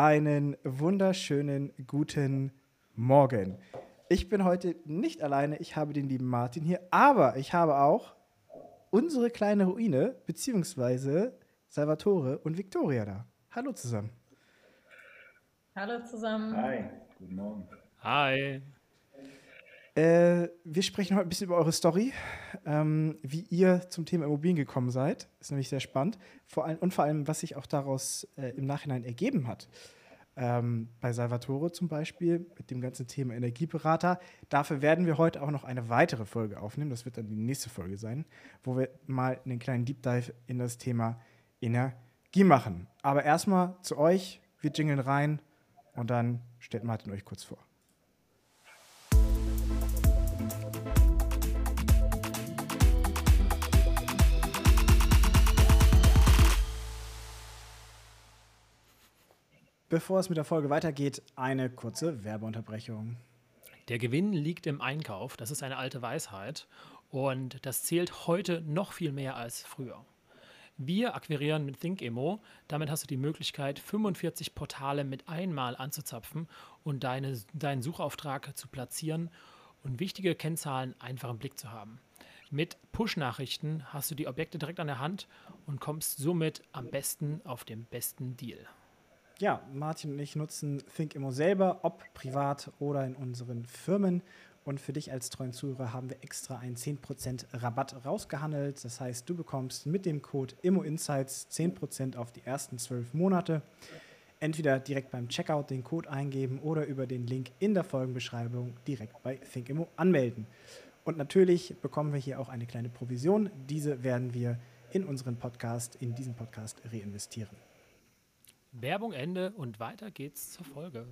Einen wunderschönen guten Morgen. Ich bin heute nicht alleine, ich habe den lieben Martin hier, aber ich habe auch unsere kleine Ruine, beziehungsweise Salvatore und Victoria da. Hallo zusammen. Hallo zusammen. Hi, guten Morgen. Hi. Äh, wir sprechen heute ein bisschen über eure Story, ähm, wie ihr zum Thema Immobilien gekommen seid. Ist nämlich sehr spannend. Vor allem, und vor allem, was sich auch daraus äh, im Nachhinein ergeben hat. Ähm, bei Salvatore zum Beispiel mit dem ganzen Thema Energieberater. Dafür werden wir heute auch noch eine weitere Folge aufnehmen. Das wird dann die nächste Folge sein, wo wir mal einen kleinen Deep Dive in das Thema Energie machen. Aber erstmal zu euch. Wir jingeln rein und dann stellt Martin euch kurz vor. Bevor es mit der Folge weitergeht, eine kurze Werbeunterbrechung. Der Gewinn liegt im Einkauf, das ist eine alte Weisheit und das zählt heute noch viel mehr als früher. Wir akquirieren mit ThinkEmo, damit hast du die Möglichkeit, 45 Portale mit einmal anzuzapfen und deine, deinen Suchauftrag zu platzieren und wichtige Kennzahlen einfach im Blick zu haben. Mit Push-Nachrichten hast du die Objekte direkt an der Hand und kommst somit am besten auf den besten Deal ja, Martin und ich nutzen ThinkImmo selber, ob privat oder in unseren Firmen. Und für dich als treuen Zuhörer haben wir extra einen 10% Rabatt rausgehandelt. Das heißt, du bekommst mit dem Code ImmoInsights 10% auf die ersten 12 Monate. Entweder direkt beim Checkout den Code eingeben oder über den Link in der Folgenbeschreibung direkt bei ThinkImmo anmelden. Und natürlich bekommen wir hier auch eine kleine Provision. Diese werden wir in unseren Podcast, in diesen Podcast reinvestieren. Werbung Ende und weiter geht's zur Folge.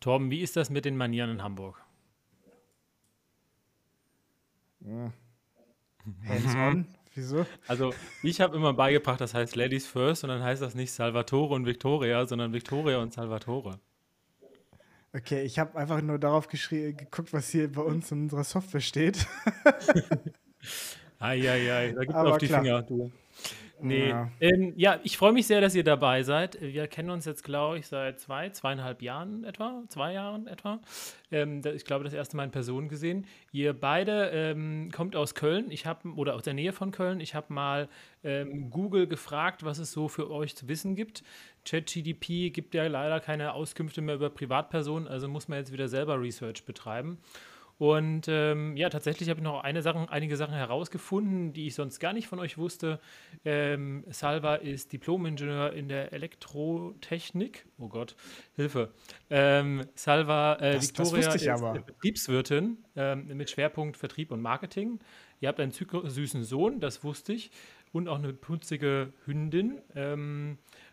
Torben, wie ist das mit den Manieren in Hamburg? Ja. Hands-on? Wieso? Also, ich habe immer beigebracht, das heißt Ladies First und dann heißt das nicht Salvatore und Victoria, sondern Victoria und Salvatore. Okay, ich habe einfach nur darauf geguckt, was hier bei uns in unserer Software steht. Eieiei, da gibt auf die klar. Finger, du. Nee. Ja, ähm, ja ich freue mich sehr, dass ihr dabei seid. Wir kennen uns jetzt, glaube ich, seit zwei, zweieinhalb Jahren etwa, zwei Jahren etwa. Ähm, ich glaube, das erste Mal in Person gesehen. Ihr beide ähm, kommt aus Köln, ich habe oder aus der Nähe von Köln. Ich habe mal ähm, Google gefragt, was es so für euch zu wissen gibt. ChatGDP gibt ja leider keine Auskünfte mehr über Privatpersonen, also muss man jetzt wieder selber Research betreiben. Und ähm, ja, tatsächlich habe ich noch eine Sachen, einige Sachen herausgefunden, die ich sonst gar nicht von euch wusste. Ähm, Salva ist Diplom-Ingenieur in der Elektrotechnik. Oh Gott, Hilfe. Ähm, Salva äh, das, Victoria das ist Betriebswirtin ähm, mit Schwerpunkt Vertrieb und Marketing. Ihr habt einen süßen Sohn, das wusste ich, und auch eine putzige Hündin.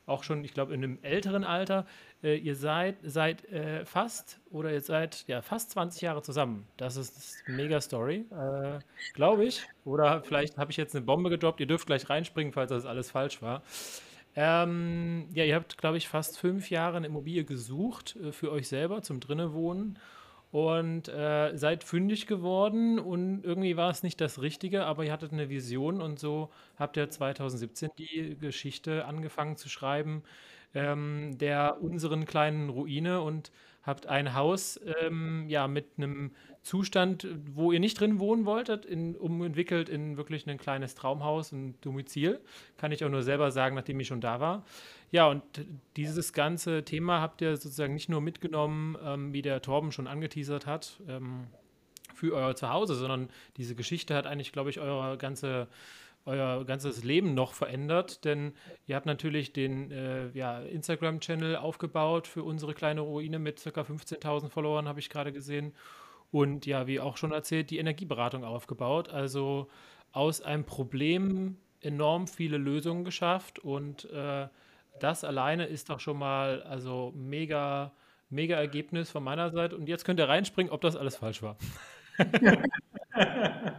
Auch schon, ich glaube, in einem älteren Alter. Äh, ihr seid seit äh, fast oder ihr seid ja fast 20 Jahre zusammen. Das ist eine mega Story, äh, glaube ich. Oder vielleicht habe ich jetzt eine Bombe gedroppt. Ihr dürft gleich reinspringen, falls das alles falsch war. Ähm, ja, ihr habt, glaube ich, fast fünf Jahre eine Immobilie gesucht äh, für euch selber zum drinnen wohnen und äh, seid fündig geworden und irgendwie war es nicht das Richtige, aber ihr hattet eine Vision und so habt ihr 2017 die Geschichte angefangen zu schreiben ähm, der unseren kleinen Ruine und habt ein Haus ähm, ja mit einem Zustand, wo ihr nicht drin wohnen wolltet, in, umentwickelt in wirklich ein kleines Traumhaus, ein Domizil. Kann ich auch nur selber sagen, nachdem ich schon da war. Ja, und dieses ganze Thema habt ihr sozusagen nicht nur mitgenommen, ähm, wie der Torben schon angeteasert hat, ähm, für euer Zuhause, sondern diese Geschichte hat eigentlich, glaube ich, eure ganze euer ganzes Leben noch verändert, denn ihr habt natürlich den äh, ja, Instagram-Channel aufgebaut für unsere kleine Ruine mit ca. 15.000 Followern, habe ich gerade gesehen. Und ja, wie auch schon erzählt, die Energieberatung aufgebaut. Also aus einem Problem enorm viele Lösungen geschafft und äh, das alleine ist doch schon mal also mega, mega Ergebnis von meiner Seite. Und jetzt könnt ihr reinspringen, ob das alles falsch war.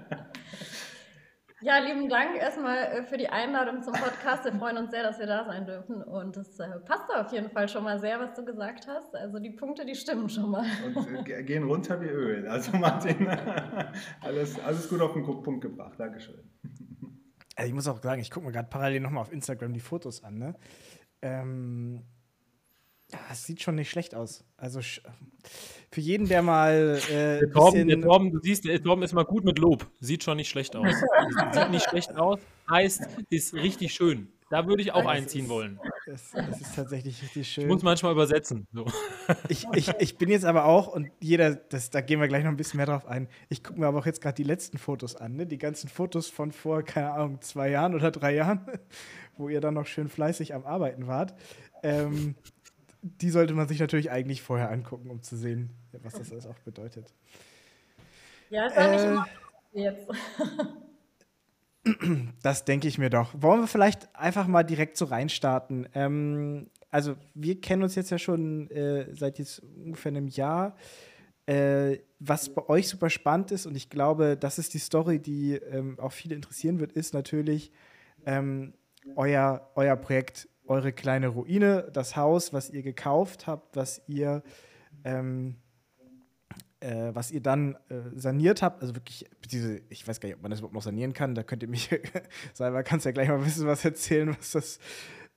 Ja, lieben Dank erstmal äh, für die Einladung zum Podcast. Wir freuen uns sehr, dass wir da sein dürfen. Und es äh, passt auf jeden Fall schon mal sehr, was du gesagt hast. Also die Punkte, die stimmen schon mal. Und äh, gehen runter wie Öl. Also Martin, alles, alles gut auf den Punkt gebracht. Dankeschön. Also ich muss auch sagen, ich gucke mir gerade parallel nochmal auf Instagram die Fotos an. Ne? ähm, es sieht schon nicht schlecht aus. Also für jeden, der mal. Äh, der, Torben, der Torben, du siehst, der Torben ist mal gut mit Lob. Sieht schon nicht schlecht aus. sieht nicht schlecht aus, heißt, ist richtig schön. Da würde ich auch einziehen ist, wollen. Es, es, ist tatsächlich richtig schön. Ich muss manchmal übersetzen. So. Ich, ich, ich bin jetzt aber auch, und jeder, das, da gehen wir gleich noch ein bisschen mehr drauf ein, ich gucke mir aber auch jetzt gerade die letzten Fotos an, ne? die ganzen Fotos von vor, keine Ahnung, zwei Jahren oder drei Jahren, wo ihr dann noch schön fleißig am Arbeiten wart. Ähm, die sollte man sich natürlich eigentlich vorher angucken, um zu sehen, was das alles auch bedeutet. Ja, ist auch äh, nicht immer jetzt. Das denke ich mir doch. Wollen wir vielleicht einfach mal direkt so reinstarten? Ähm, also, wir kennen uns jetzt ja schon äh, seit jetzt ungefähr einem Jahr. Äh, was bei euch super spannend ist, und ich glaube, das ist die Story, die ähm, auch viele interessieren wird, ist natürlich ähm, euer, euer Projekt, eure kleine Ruine, das Haus, was ihr gekauft habt, was ihr ähm, äh, was ihr dann äh, saniert habt, also wirklich, diese, ich weiß gar nicht, ob man das überhaupt noch sanieren kann, da könnt ihr mich, selber kannst ja gleich mal wissen, was erzählen, was das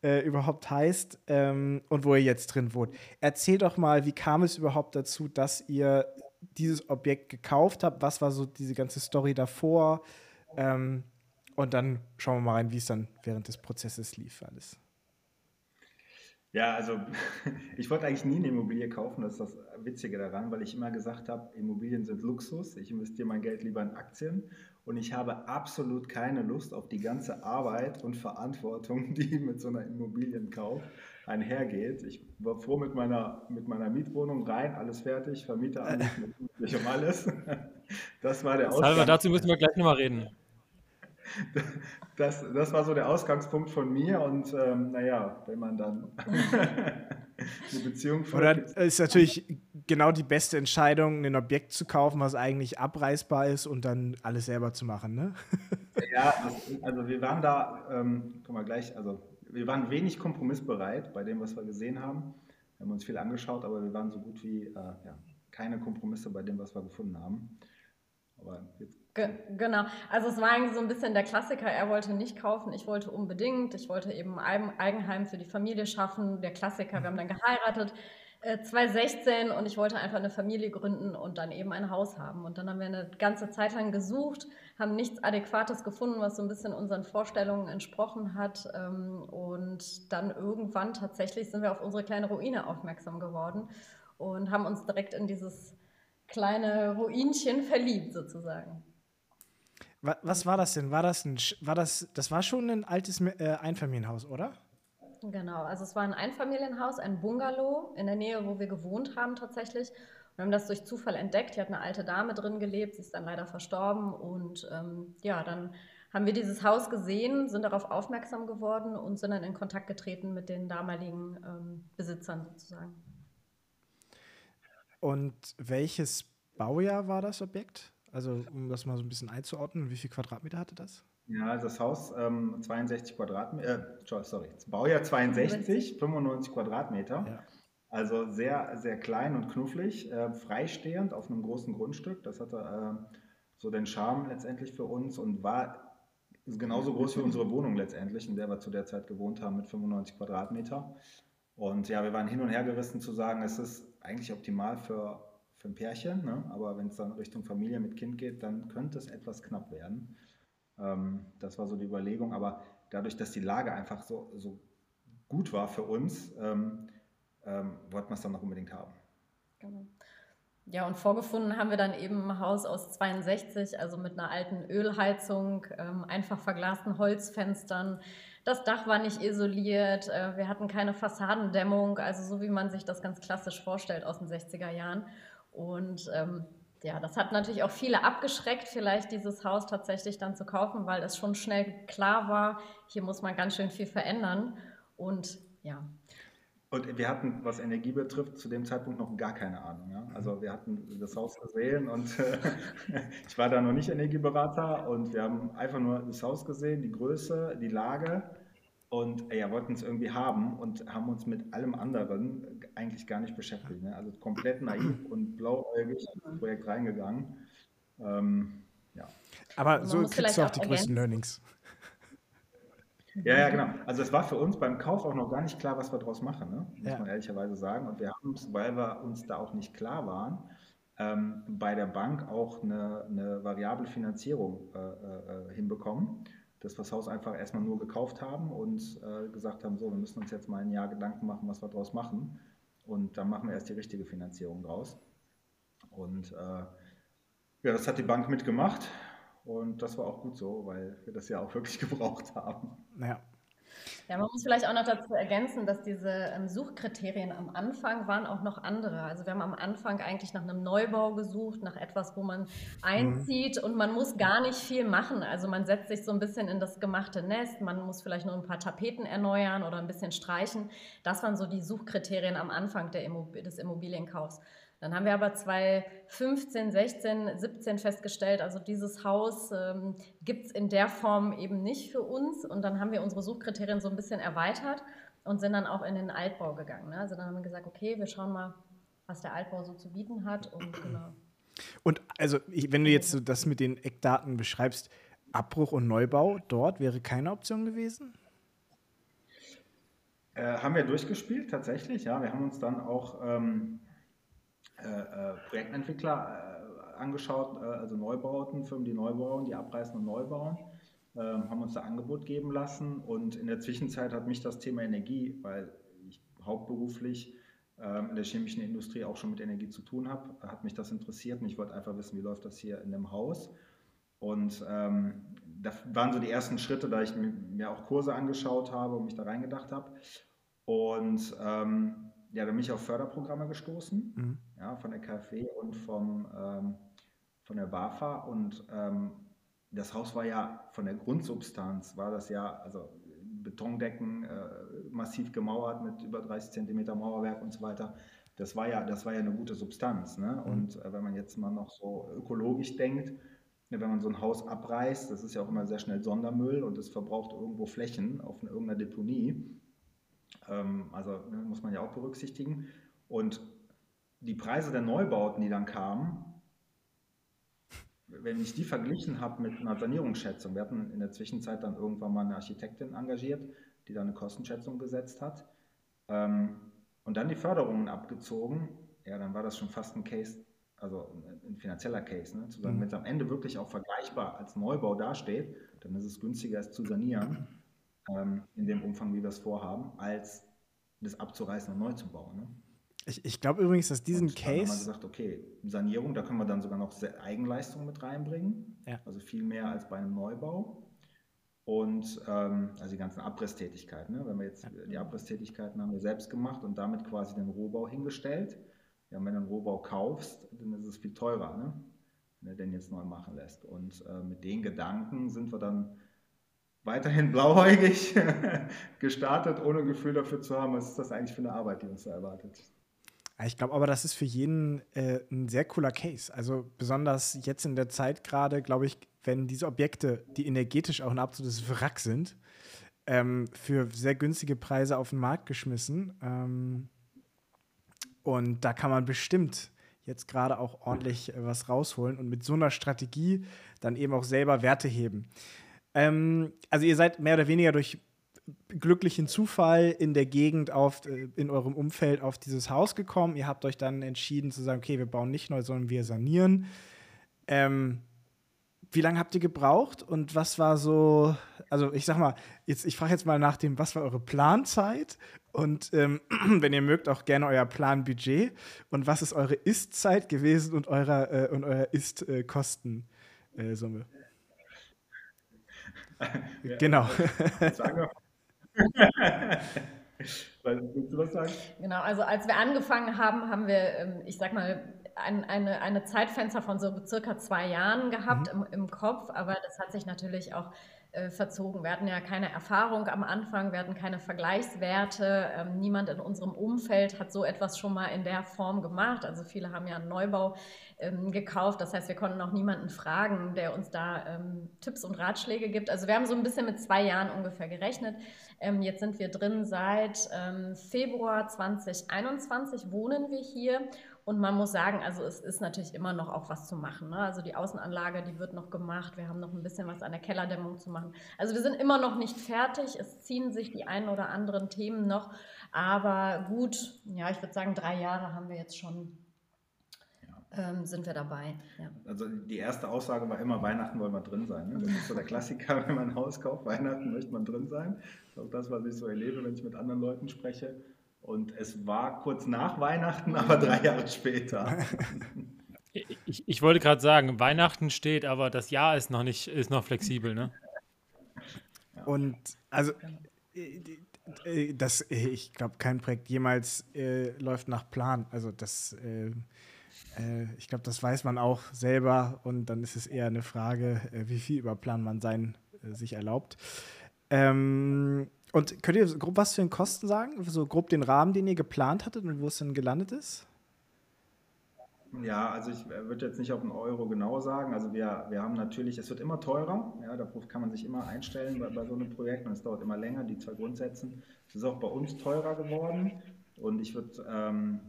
äh, überhaupt heißt ähm, und wo ihr jetzt drin wohnt. Erzählt doch mal, wie kam es überhaupt dazu, dass ihr dieses Objekt gekauft habt? Was war so diese ganze Story davor? Ähm, und dann schauen wir mal rein, wie es dann während des Prozesses lief alles. Ja, also ich wollte eigentlich nie eine Immobilie kaufen, das ist das Witzige daran, weil ich immer gesagt habe, Immobilien sind Luxus, ich investiere mein Geld lieber in Aktien und ich habe absolut keine Lust auf die ganze Arbeit und Verantwortung, die mit so einer Immobilienkauf einhergeht. Ich war froh mit meiner, mit meiner Mietwohnung rein, alles fertig, Vermieter alles, um alles. Das war der Ausgang. Dazu müssen wir gleich nochmal reden das, das war so der Ausgangspunkt von mir und ähm, naja, wenn man dann eine Beziehung. Oder ist natürlich genau die beste Entscheidung, ein Objekt zu kaufen, was eigentlich abreißbar ist und dann alles selber zu machen, ne? ja, also wir waren da, ähm, guck mal gleich, also wir waren wenig kompromissbereit bei dem, was wir gesehen haben. Wir haben uns viel angeschaut, aber wir waren so gut wie äh, ja, keine Kompromisse bei dem, was wir gefunden haben. Aber jetzt genau. Also es war eigentlich so ein bisschen der Klassiker. Er wollte nicht kaufen, ich wollte unbedingt. Ich wollte eben ein Eigenheim für die Familie schaffen. Der Klassiker. Wir haben dann geheiratet. 2016 äh, und ich wollte einfach eine Familie gründen und dann eben ein Haus haben. Und dann haben wir eine ganze Zeit lang gesucht, haben nichts Adäquates gefunden, was so ein bisschen unseren Vorstellungen entsprochen hat. Ähm, und dann irgendwann tatsächlich sind wir auf unsere kleine Ruine aufmerksam geworden und haben uns direkt in dieses kleine Ruinchen verliebt sozusagen. Was war das denn? War das ein, war das, das war schon ein altes äh, Einfamilienhaus, oder? Genau, also es war ein Einfamilienhaus, ein Bungalow in der Nähe, wo wir gewohnt haben tatsächlich. Wir haben das durch Zufall entdeckt. Hier hat eine alte Dame drin gelebt, sie ist dann leider verstorben. Und ähm, ja, dann haben wir dieses Haus gesehen, sind darauf aufmerksam geworden und sind dann in Kontakt getreten mit den damaligen ähm, Besitzern sozusagen. Und welches Baujahr war das Objekt? Also, um das mal so ein bisschen einzuordnen, wie viel Quadratmeter hatte das? Ja, also das Haus ähm, 62 Quadratmeter, äh, sorry, Baujahr 62, 95 Quadratmeter. Ja. Also sehr, sehr klein und knufflig, äh, freistehend auf einem großen Grundstück. Das hatte äh, so den Charme letztendlich für uns und war genauso groß wie unsere Wohnung letztendlich, in der wir zu der Zeit gewohnt haben mit 95 Quadratmeter. Und ja, wir waren hin und her gerissen zu sagen, es ist eigentlich optimal für für ein Pärchen, ne? aber wenn es dann Richtung Familie mit Kind geht, dann könnte es etwas knapp werden. Ähm, das war so die Überlegung, aber dadurch, dass die Lage einfach so, so gut war für uns, ähm, ähm, wollten wir es dann noch unbedingt haben. Genau. Ja, und vorgefunden haben wir dann eben ein Haus aus 62, also mit einer alten Ölheizung, ähm, einfach verglasten Holzfenstern. Das Dach war nicht isoliert, äh, wir hatten keine Fassadendämmung, also so wie man sich das ganz klassisch vorstellt aus den 60er Jahren. Und ähm, ja, das hat natürlich auch viele abgeschreckt, vielleicht dieses Haus tatsächlich dann zu kaufen, weil es schon schnell klar war, hier muss man ganz schön viel verändern. Und ja. Und wir hatten, was Energie betrifft, zu dem Zeitpunkt noch gar keine Ahnung. Ja? Also wir hatten das Haus gesehen und ich war da noch nicht Energieberater und wir haben einfach nur das Haus gesehen, die Größe, die Lage und ja, wollten es irgendwie haben und haben uns mit allem anderen eigentlich gar nicht beschäftigt. Ne? Also komplett naiv und blauäugig in das Projekt reingegangen. Ähm, ja. Aber so kriegst du auch die größten Learnings. Ja, ja, genau. Also es war für uns beim Kauf auch noch gar nicht klar, was wir daraus machen, ne? muss ja. man ehrlicherweise sagen. Und wir haben es, weil wir uns da auch nicht klar waren, ähm, bei der Bank auch eine, eine variable Finanzierung äh, äh, hinbekommen, dass wir das Haus einfach erstmal nur gekauft haben und äh, gesagt haben, so, wir müssen uns jetzt mal ein Jahr Gedanken machen, was wir daraus machen. Und dann machen wir erst die richtige Finanzierung draus. Und äh, ja, das hat die Bank mitgemacht. Und das war auch gut so, weil wir das ja auch wirklich gebraucht haben. Ja, ja, man muss vielleicht auch noch dazu ergänzen, dass diese ähm, Suchkriterien am Anfang waren auch noch andere. Also wir haben am Anfang eigentlich nach einem Neubau gesucht, nach etwas, wo man einzieht mhm. und man muss gar nicht viel machen. Also man setzt sich so ein bisschen in das gemachte Nest, man muss vielleicht nur ein paar Tapeten erneuern oder ein bisschen streichen. Das waren so die Suchkriterien am Anfang Immob des Immobilienkaufs. Dann haben wir aber 2015, 16, 17 festgestellt, also dieses Haus ähm, gibt es in der Form eben nicht für uns. Und dann haben wir unsere Suchkriterien so ein bisschen erweitert und sind dann auch in den Altbau gegangen. Ne? Also dann haben wir gesagt, okay, wir schauen mal, was der Altbau so zu bieten hat. Und genau. Und also, wenn du jetzt so das mit den Eckdaten beschreibst, Abbruch und Neubau dort wäre keine Option gewesen? Äh, haben wir durchgespielt, tatsächlich. Ja, wir haben uns dann auch ähm, äh, äh, Projektentwickler äh, angeschaut, also Neubauten, Firmen, die neu bauen, die abreißen und neu bauen, ähm, haben uns da Angebot geben lassen und in der Zwischenzeit hat mich das Thema Energie, weil ich hauptberuflich ähm, in der chemischen Industrie auch schon mit Energie zu tun habe, hat mich das interessiert und ich wollte einfach wissen, wie läuft das hier in dem Haus. Und ähm, da waren so die ersten Schritte, da ich mir auch Kurse angeschaut habe und mich da reingedacht habe. Und ähm, ja, da bin ich auf Förderprogramme gestoßen, mhm. ja, von der KfW und vom, ähm, von der BAFA. Und ähm, das Haus war ja von der Grundsubstanz, war das ja, also Betondecken, äh, massiv gemauert mit über 30 Zentimeter Mauerwerk und so weiter. Das war ja, das war ja eine gute Substanz. Ne? Mhm. Und äh, wenn man jetzt mal noch so ökologisch denkt, ne, wenn man so ein Haus abreißt, das ist ja auch immer sehr schnell Sondermüll und es verbraucht irgendwo Flächen auf irgendeiner Deponie. Ähm, also ne, muss man ja auch berücksichtigen. Und die Preise der Neubauten, die dann kamen, wenn ich die verglichen habe mit einer Sanierungsschätzung, wir hatten in der Zwischenzeit dann irgendwann mal eine Architektin engagiert, die da eine Kostenschätzung gesetzt hat ähm, und dann die Förderungen abgezogen, ja, dann war das schon fast ein Case, also ein, finanzieller Case, ne? zu sagen, mhm. wenn es am Ende wirklich auch vergleichbar als Neubau dasteht, dann ist es günstiger, es zu sanieren ähm, in dem Umfang, wie wir es vorhaben, als das abzureißen und neu zu bauen. Ne? Ich, ich glaube übrigens, dass diesen und Case. Dann haben wir gesagt, okay, Sanierung, da können wir dann sogar noch Eigenleistung mit reinbringen. Ja. Also viel mehr als bei einem Neubau. Und ähm, also die ganzen Abrisstätigkeiten. Ne? Wenn wir jetzt ja. die Abrisstätigkeiten haben wir selbst gemacht und damit quasi den Rohbau hingestellt. Ja, wenn du einen Rohbau kaufst, dann ist es viel teurer, ne? wenn du den jetzt neu machen lässt. Und äh, mit den Gedanken sind wir dann weiterhin blauäugig gestartet, ohne Gefühl dafür zu haben, was ist das eigentlich für eine Arbeit, die uns da erwartet. Ich glaube aber, das ist für jeden äh, ein sehr cooler Case. Also besonders jetzt in der Zeit gerade, glaube ich, wenn diese Objekte, die energetisch auch ein absolutes Wrack sind, ähm, für sehr günstige Preise auf den Markt geschmissen. Ähm, und da kann man bestimmt jetzt gerade auch ordentlich äh, was rausholen und mit so einer Strategie dann eben auch selber Werte heben. Ähm, also ihr seid mehr oder weniger durch glücklichen Zufall in der Gegend auf, äh, in eurem Umfeld auf dieses Haus gekommen. Ihr habt euch dann entschieden zu sagen, okay, wir bauen nicht neu, sondern wir sanieren. Ähm, wie lange habt ihr gebraucht und was war so, also ich sag mal, jetzt, ich frage jetzt mal nach dem, was war eure Planzeit und ähm, wenn ihr mögt, auch gerne euer Planbudget und was ist eure Ist-Zeit gewesen und, eurer, äh, und euer Ist-Kostensumme? Äh, genau. Willst du was sagen? Genau, also als wir angefangen haben, haben wir, ähm, ich sag mal, ein, eine, eine Zeitfenster von so circa zwei Jahren gehabt mhm. im, im Kopf, aber das hat sich natürlich auch äh, verzogen. Wir hatten ja keine Erfahrung am Anfang, wir hatten keine Vergleichswerte. Ähm, niemand in unserem Umfeld hat so etwas schon mal in der Form gemacht. Also viele haben ja einen Neubau ähm, gekauft. Das heißt, wir konnten auch niemanden fragen, der uns da ähm, Tipps und Ratschläge gibt. Also wir haben so ein bisschen mit zwei Jahren ungefähr gerechnet. Ähm, jetzt sind wir drin seit ähm, Februar 2021, wohnen wir hier Und man muss sagen, also es ist natürlich immer noch auch was zu machen. Ne? Also die Außenanlage, die wird noch gemacht. Wir haben noch ein bisschen was an der Kellerdämmung zu machen. Also wir sind immer noch nicht fertig. Es ziehen sich die einen oder anderen Themen noch. Aber gut, ja, ich würde sagen, drei Jahre haben wir jetzt schon ähm, sind wir dabei. Ja. Also die erste Aussage war immer, Weihnachten wollen wir drin sein. Ne? Das ist so der Klassiker, wenn man ein Haus kauft, Weihnachten möchte man drin sein. Das ist auch das, was ich so erlebe, wenn ich mit anderen Leuten spreche. Und es war kurz nach Weihnachten, aber drei Jahre später. Ich, ich wollte gerade sagen, Weihnachten steht, aber das Jahr ist noch nicht, ist noch flexibel, ne? Und also äh, äh, das, ich glaube, kein Projekt jemals äh, läuft nach Plan. Also das äh, äh, ich glaube, das weiß man auch selber und dann ist es eher eine Frage, äh, wie viel über Plan man sein äh, sich erlaubt. Ähm, und könnt ihr grob was zu den Kosten sagen? So grob den Rahmen, den ihr geplant hattet und wo es dann gelandet ist? Ja, also ich würde jetzt nicht auf einen Euro genau sagen. Also wir, wir haben natürlich, es wird immer teurer. Ja, darauf kann man sich immer einstellen bei, bei so einem Projekt und es dauert immer länger, die zwei Grundsätze. Es ist auch bei uns teurer geworden. Und ich würde ähm,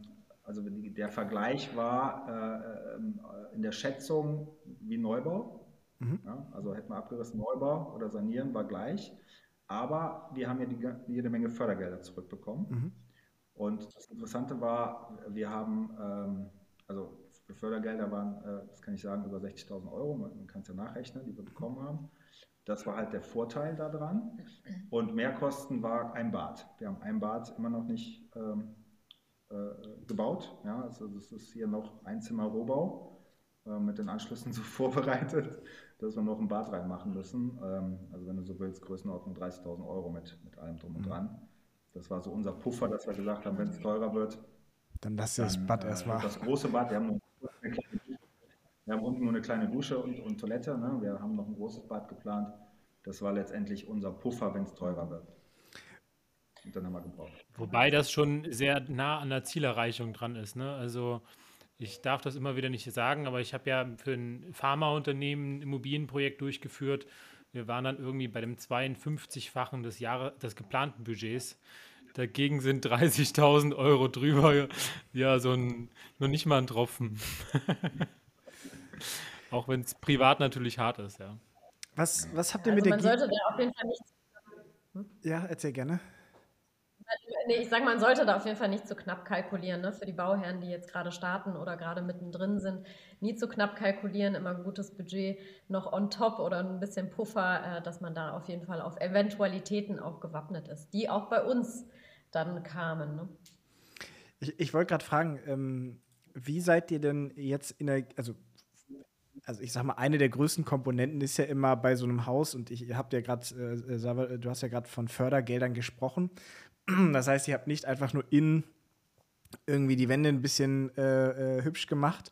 also der Vergleich war äh, ähm, in der Schätzung wie Neubau. Mhm. Ja, also hätten wir abgerissen Neubau oder sanieren, war gleich. Aber wir haben ja die, jede Menge Fördergelder zurückbekommen. Mhm. Und das Interessante war, wir haben, ähm, also Fördergelder waren, äh, das kann ich sagen, über 60.000 Euro, man kann es ja nachrechnen, die wir bekommen haben. Das war halt der Vorteil daran. Und Mehrkosten war ein Bad. Wir haben ein Bad immer noch nicht ähm, äh, gebaut. Ja, also das ist hier noch Einzimmer-Rohbau äh, mit den Anschlüssen so vorbereitet, dass wir noch ein Bad reinmachen müssen. Ähm, also wenn du so willst, Größenordnung 30.000 Euro mit, mit allem drum und mhm. dran. Das war so unser Puffer, dass wir gesagt haben, wenn es teurer wird, dann lass dir das Bad äh, erstmal. Das große Bad, wir haben, nur eine kleine, wir haben unten nur eine kleine Dusche und, und Toilette. Ne? Wir haben noch ein großes Bad geplant. Das war letztendlich unser Puffer, wenn es teurer wird. Und dann haben wir gebraucht. Wobei das schon sehr nah an der Zielerreichung dran ist. Ne? Also ich darf das immer wieder nicht sagen, aber ich habe ja für ein Pharmaunternehmen ein Immobilienprojekt durchgeführt. Wir waren dann irgendwie bei dem 52-fachen des, Jahre, des geplanten Budgets. Dagegen sind 30.000 Euro drüber. Ja, so ein, noch nicht mal ein Tropfen. Auch wenn es privat natürlich hart ist, ja. Was, was habt ihr also mit man der Man sollte da auf jeden Fall nicht. Hm? Ja, erzähl gerne. Ich sage, man sollte da auf jeden Fall nicht zu knapp kalkulieren. Ne? Für die Bauherren, die jetzt gerade starten oder gerade mittendrin sind, nie zu knapp kalkulieren, immer ein gutes Budget noch on top oder ein bisschen Puffer, äh, dass man da auf jeden Fall auf Eventualitäten auch gewappnet ist, die auch bei uns dann kamen. Ne? Ich, ich wollte gerade fragen, ähm, wie seid ihr denn jetzt in der, also also ich sag mal, eine der größten Komponenten ist ja immer bei so einem Haus, und ich habt ja gerade, äh, du hast ja gerade von Fördergeldern gesprochen. Das heißt, ihr habt nicht einfach nur innen irgendwie die Wände ein bisschen äh, äh, hübsch gemacht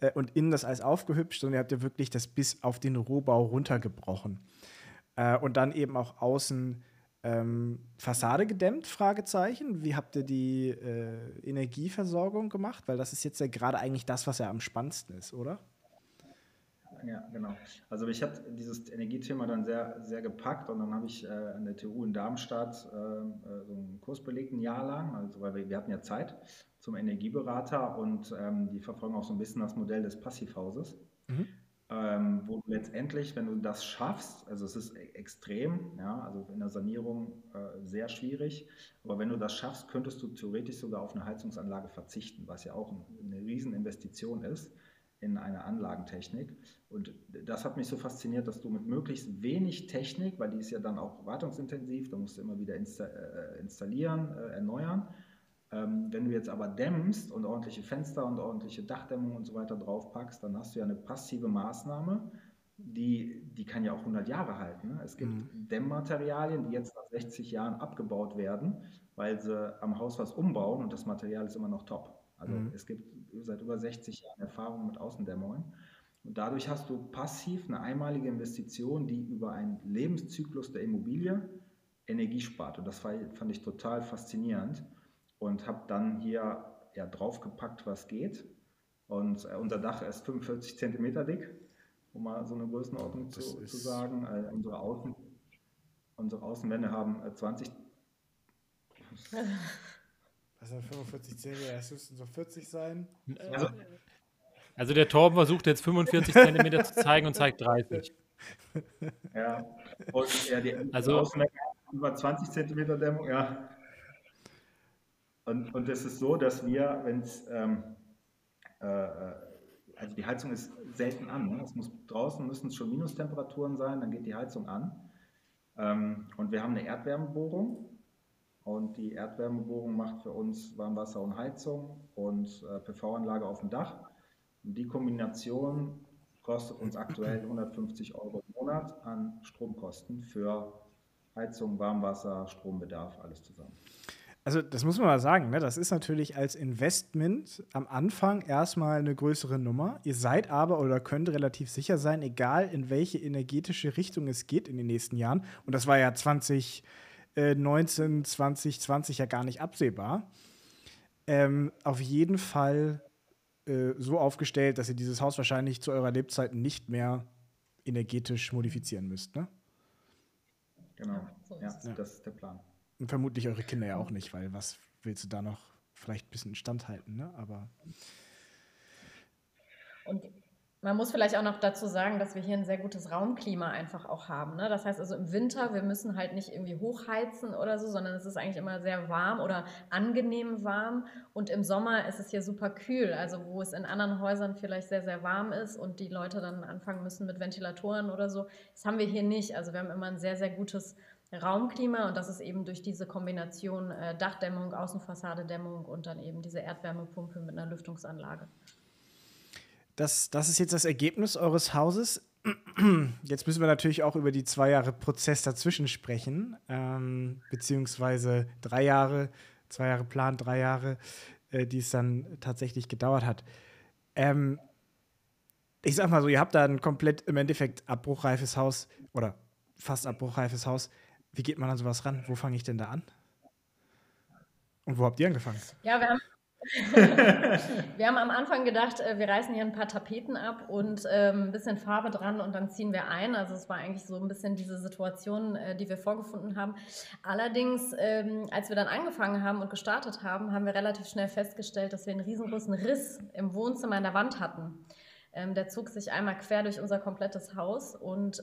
äh, und innen das alles aufgehübscht, sondern ihr habt ja wirklich das bis auf den Rohbau runtergebrochen. Äh, und dann eben auch außen ähm, Fassade gedämmt, Fragezeichen. Wie habt ihr die äh, Energieversorgung gemacht? Weil das ist jetzt ja gerade eigentlich das, was ja am spannendsten ist, oder? Ja, genau. Also ich habe dieses Energiethema dann sehr, sehr gepackt und dann habe ich äh, an der TU in Darmstadt äh, äh, so einen Kurs belegt, ein Jahr lang, also weil wir, wir hatten ja Zeit zum Energieberater und ähm, die verfolgen auch so ein bisschen das Modell des Passivhauses. Mhm. Ähm, wo du letztendlich, wenn du das schaffst, also es ist e-, extrem, ja, also in der Sanierung äh, sehr schwierig, aber wenn du das schaffst, könntest du theoretisch sogar auf eine Heizungsanlage verzichten, was ja auch eine Rieseninvestition ist in eine Anlagentechnik. Und das hat mich so fasziniert, dass du mit möglichst wenig Technik, weil die ist ja dann auch wartungsintensiv, da musst du immer wieder insta äh, installieren, äh, erneuern. Ähm, wenn du jetzt aber dämmst und ordentliche Fenster und ordentliche Dachdämmung und so weiter draufpackst, dann hast du ja eine passive Maßnahme, die, die kann ja auch 100 Jahre halten. Ne? Es gibt mhm. Dämmmaterialien, die jetzt nach 60 Jahren abgebaut werden, weil sie am Haus was umbauen und das Material ist immer noch top. Also mhm. es gibt seit über 60 Jahren Erfahrung mit Außendämmungen. Und dadurch hast du passiv eine einmalige Investition, die über einen Lebenszyklus der Immobilie Energie spart. Und das fand ich total faszinierend und habe dann hier ja, draufgepackt, was geht. Und äh, unser Dach ist 45 Zentimeter dick, um mal so eine Größenordnung zu, zu, sagen. Äh, unsere, Außen, unsere Außenwände haben äh, 20. Was sind 45 Zentimeter? Das müssten so 40 sein. Also, also der Torben versucht jetzt 45 Zentimeter zu zeigen und zeigt 30. Ja, und ja, die also, über 20 Zentimeter Dämmung, ja. Und, und es ist so, dass wir, wenn es, ähm, äh, äh, also die Heizung ist selten an. Ne? Es muss draußen müssen es schon Minustemperaturen sein, dann geht die Heizung an. Ähm, und wir haben eine Erdwärmebohrung. Und die Erdwärmebohrung macht für uns Warmwasser und Heizung und äh, PV-Anlage auf dem Dach. Und die Kombination kostet uns aktuell 150 Euro im Monat an Stromkosten für Heizung, Warmwasser, Strombedarf, alles zusammen. Also das muss man mal sagen, ne? das ist natürlich als Investment am Anfang erstmal eine größere Nummer. Ihr seid aber oder könnt relativ sicher sein, egal in welche energetische Richtung es geht in den nächsten Jahren, und das war ja 2019, 2020 ja gar nicht absehbar, ähm, auf jeden Fall äh, so aufgestellt, dass ihr dieses Haus wahrscheinlich zu eurer Lebzeit nicht mehr energetisch modifizieren müsst. Ne? Genau, ja, das ist der Plan. Und vermutlich eure Kinder ja auch nicht, weil was willst du da noch vielleicht ein bisschen standhalten, ne? Aber. Und man muss vielleicht auch noch dazu sagen, dass wir hier ein sehr gutes Raumklima einfach auch haben. Ne? Das heißt also im Winter, wir müssen halt nicht irgendwie hochheizen oder so, sondern es ist eigentlich immer sehr warm oder angenehm warm. Und im Sommer ist es hier super kühl, also wo es in anderen Häusern vielleicht sehr, sehr warm ist und die Leute dann anfangen müssen mit Ventilatoren oder so. Das haben wir hier nicht. Also wir haben immer ein sehr, sehr gutes Raumklima und das ist eben durch diese Kombination äh, Dachdämmung, Außenfassadedämmung und dann eben diese Erdwärmepumpe mit einer Lüftungsanlage. Das, das ist jetzt das Ergebnis eures Hauses. Jetzt müssen wir natürlich auch über die zwei Jahre Prozess dazwischen sprechen, ähm, beziehungsweise drei Jahre, zwei Jahre Plan, drei Jahre, äh, die es dann tatsächlich gedauert hat. Ähm, ich sag mal so, ihr habt da ein komplett im Endeffekt abbruchreifes Haus oder fast abbruchreifes Haus. Wie geht man an sowas ran? Wo fange ich denn da an? Und wo habt ihr angefangen? Ja, wir haben, wir haben am Anfang gedacht, äh, wir reißen hier ein paar Tapeten ab und ähm, ein bisschen Farbe dran und dann ziehen wir ein. Also es war eigentlich so ein bisschen diese Situation, äh, die wir vorgefunden haben. Allerdings, ähm, als wir dann angefangen haben und gestartet haben, haben wir relativ schnell festgestellt, dass wir einen riesengroßen Riss im Wohnzimmer in der Wand hatten. Ähm, der zog sich einmal quer durch unser komplettes Haus und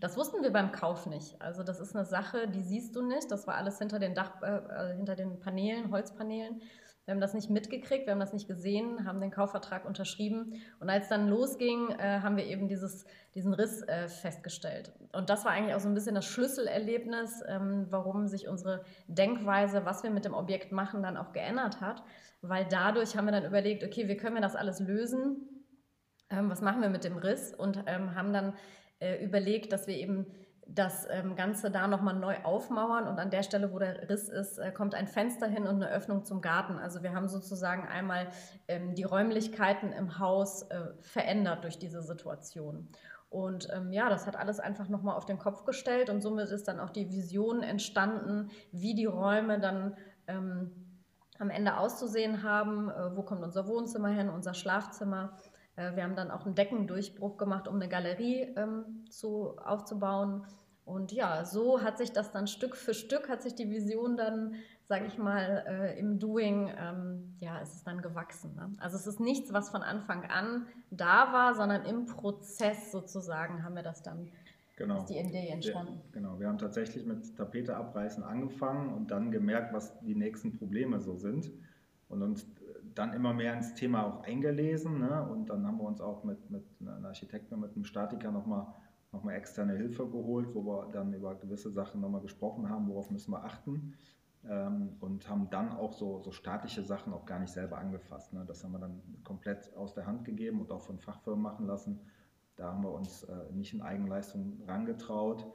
das wussten wir beim Kauf nicht. Also das ist eine Sache, die siehst du nicht. Das war alles hinter den Dach, äh, hinter den Paneelen, Holzpaneelen. Wir haben das nicht mitgekriegt, wir haben das nicht gesehen, haben den Kaufvertrag unterschrieben. Und als dann losging, äh, haben wir eben dieses, diesen Riss äh, festgestellt. Und das war eigentlich auch so ein bisschen das Schlüsselerlebnis, ähm, warum sich unsere Denkweise, was wir mit dem Objekt machen, dann auch geändert hat. Weil dadurch haben wir dann überlegt, okay, wie können wir das alles lösen? Ähm, was machen wir mit dem Riss? Und ähm, haben dann äh, überlegt, dass wir eben das ähm, Ganze da nochmal neu aufmauern und an der Stelle, wo der Riss ist, äh, kommt ein Fenster hin und eine Öffnung zum Garten. Also wir haben sozusagen einmal ähm, die Räumlichkeiten im Haus äh, verändert durch diese Situation. Und ähm, ja, das hat alles einfach nochmal auf den Kopf gestellt und somit ist dann auch die Vision entstanden, wie die Räume dann ähm, am Ende auszusehen haben. Äh, wo kommt unser Wohnzimmer hin, unser Schlafzimmer? Äh, wir haben dann auch einen Deckendurchbruch gemacht, um eine Galerie ähm, zu, aufzubauen. Und ja, so hat sich das dann Stück für Stück, hat sich die Vision dann, sage ich mal, äh, im Doing, ähm, ja, ist es dann gewachsen. Ne? Also es ist nichts, was von Anfang an da war, sondern im Prozess sozusagen haben wir das dann, genau. ist die Idee entstanden. Wir, genau, wir haben tatsächlich mit Tapete abreißen angefangen und dann gemerkt, was die nächsten Probleme so sind und uns dann immer mehr ins Thema auch eingelesen ne? und dann haben wir uns auch mit, mit einem Architekten mit einem Statiker nochmal noch mal externe Hilfe geholt, wo wir dann über gewisse Sachen nochmal gesprochen haben, worauf müssen wir achten ähm, und haben dann auch so, so statische Sachen auch gar nicht selber angefasst. Ne? Das haben wir dann komplett aus der Hand gegeben und auch von Fachfirmen machen lassen. Da haben wir uns äh, nicht in Eigenleistung rangetraut.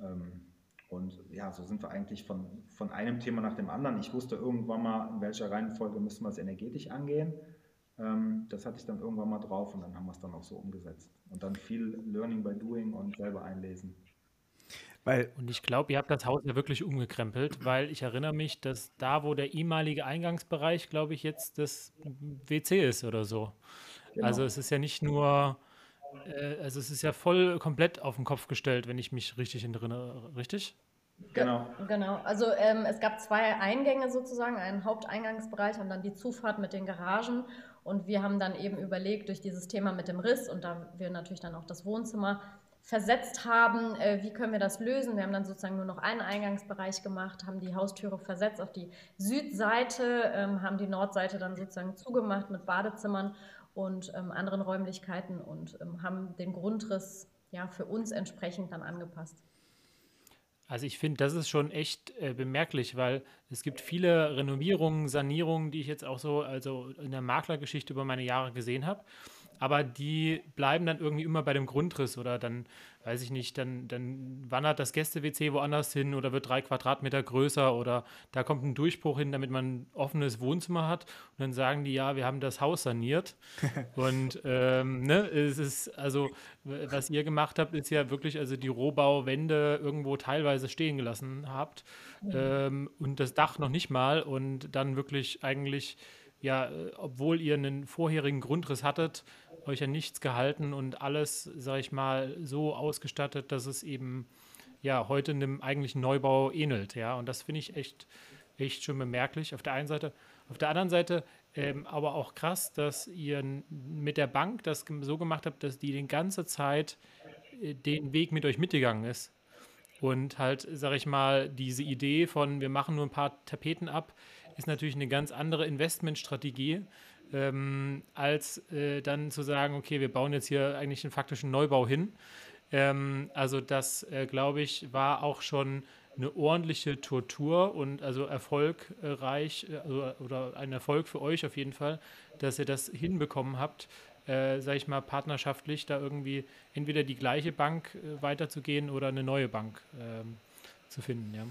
Ähm, und ja, so sind wir eigentlich von, von einem Thema nach dem anderen. Ich wusste irgendwann mal, in welcher Reihenfolge müssen wir es energetisch angehen. Ähm, das hatte ich dann irgendwann mal drauf und dann haben wir es dann auch so umgesetzt. Und dann viel Learning by Doing und selber einlesen. Weil, und ich glaube, ihr habt das Haus ja wirklich umgekrempelt, weil ich erinnere mich, dass da, wo der ehemalige Eingangsbereich, glaube ich, jetzt das WC ist oder so. Genau. Also es ist ja nicht nur äh, also es ist ja voll komplett auf den Kopf gestellt, wenn ich mich richtig erinnere, richtig? Genau. Genau. Also ähm, es gab zwei Eingänge sozusagen, einen Haupteingangsbereich und dann die Zufahrt mit den Garagen. Und wir haben dann eben überlegt, durch dieses Thema mit dem Riss und da wir natürlich dann auch das Wohnzimmer versetzt haben, äh, wie können wir das lösen. Wir haben dann sozusagen nur noch einen Eingangsbereich gemacht, haben die Haustüre versetzt auf die Südseite, ähm, haben die Nordseite dann sozusagen zugemacht mit Badezimmern und ähm, anderen Räumlichkeiten und ähm, haben den Grundriss ja für uns entsprechend dann angepasst. Also ich finde, das ist schon echt äh, bemerklich, weil es gibt viele Renovierungen, Sanierungen, die ich jetzt auch so also in der Maklergeschichte über meine Jahre gesehen habe aber die bleiben dann irgendwie immer bei dem Grundriss oder dann, weiß ich nicht, dann, dann wandert das Gäste-WC woanders hin oder wird drei Quadratmeter größer oder da kommt ein Durchbruch hin, damit man ein offenes Wohnzimmer hat und dann sagen die, ja, wir haben das Haus saniert und ähm, ne, es ist, also was ihr gemacht habt, ist ja wirklich, also die Rohbauwände irgendwo teilweise stehen gelassen habt mhm. ähm, und das Dach noch nicht mal und dann wirklich eigentlich ja, äh, obwohl ihr einen vorherigen Grundriss hattet, euch an nichts gehalten und alles, sag ich mal, so ausgestattet, dass es eben ja heute einem eigentlichen Neubau ähnelt. Ja, und das finde ich echt, echt schon bemerklich auf der einen Seite. Auf der anderen Seite ähm, aber auch krass, dass ihr mit der Bank das so gemacht habt, dass die die ganze Zeit äh, den Weg mit euch mitgegangen ist. Und halt, sag ich mal, diese Idee von, wir machen nur ein paar Tapeten ab, ist natürlich eine ganz andere Investmentstrategie, ähm, als äh, dann zu sagen, okay, wir bauen jetzt hier eigentlich einen faktischen Neubau hin. Ähm, also das, äh, glaube ich, war auch schon eine ordentliche Tortur und also erfolgreich äh, also, oder ein Erfolg für euch auf jeden Fall, dass ihr das hinbekommen habt, äh, sage ich mal, partnerschaftlich da irgendwie entweder die gleiche Bank äh, weiterzugehen oder eine neue Bank ähm, zu finden. Ja.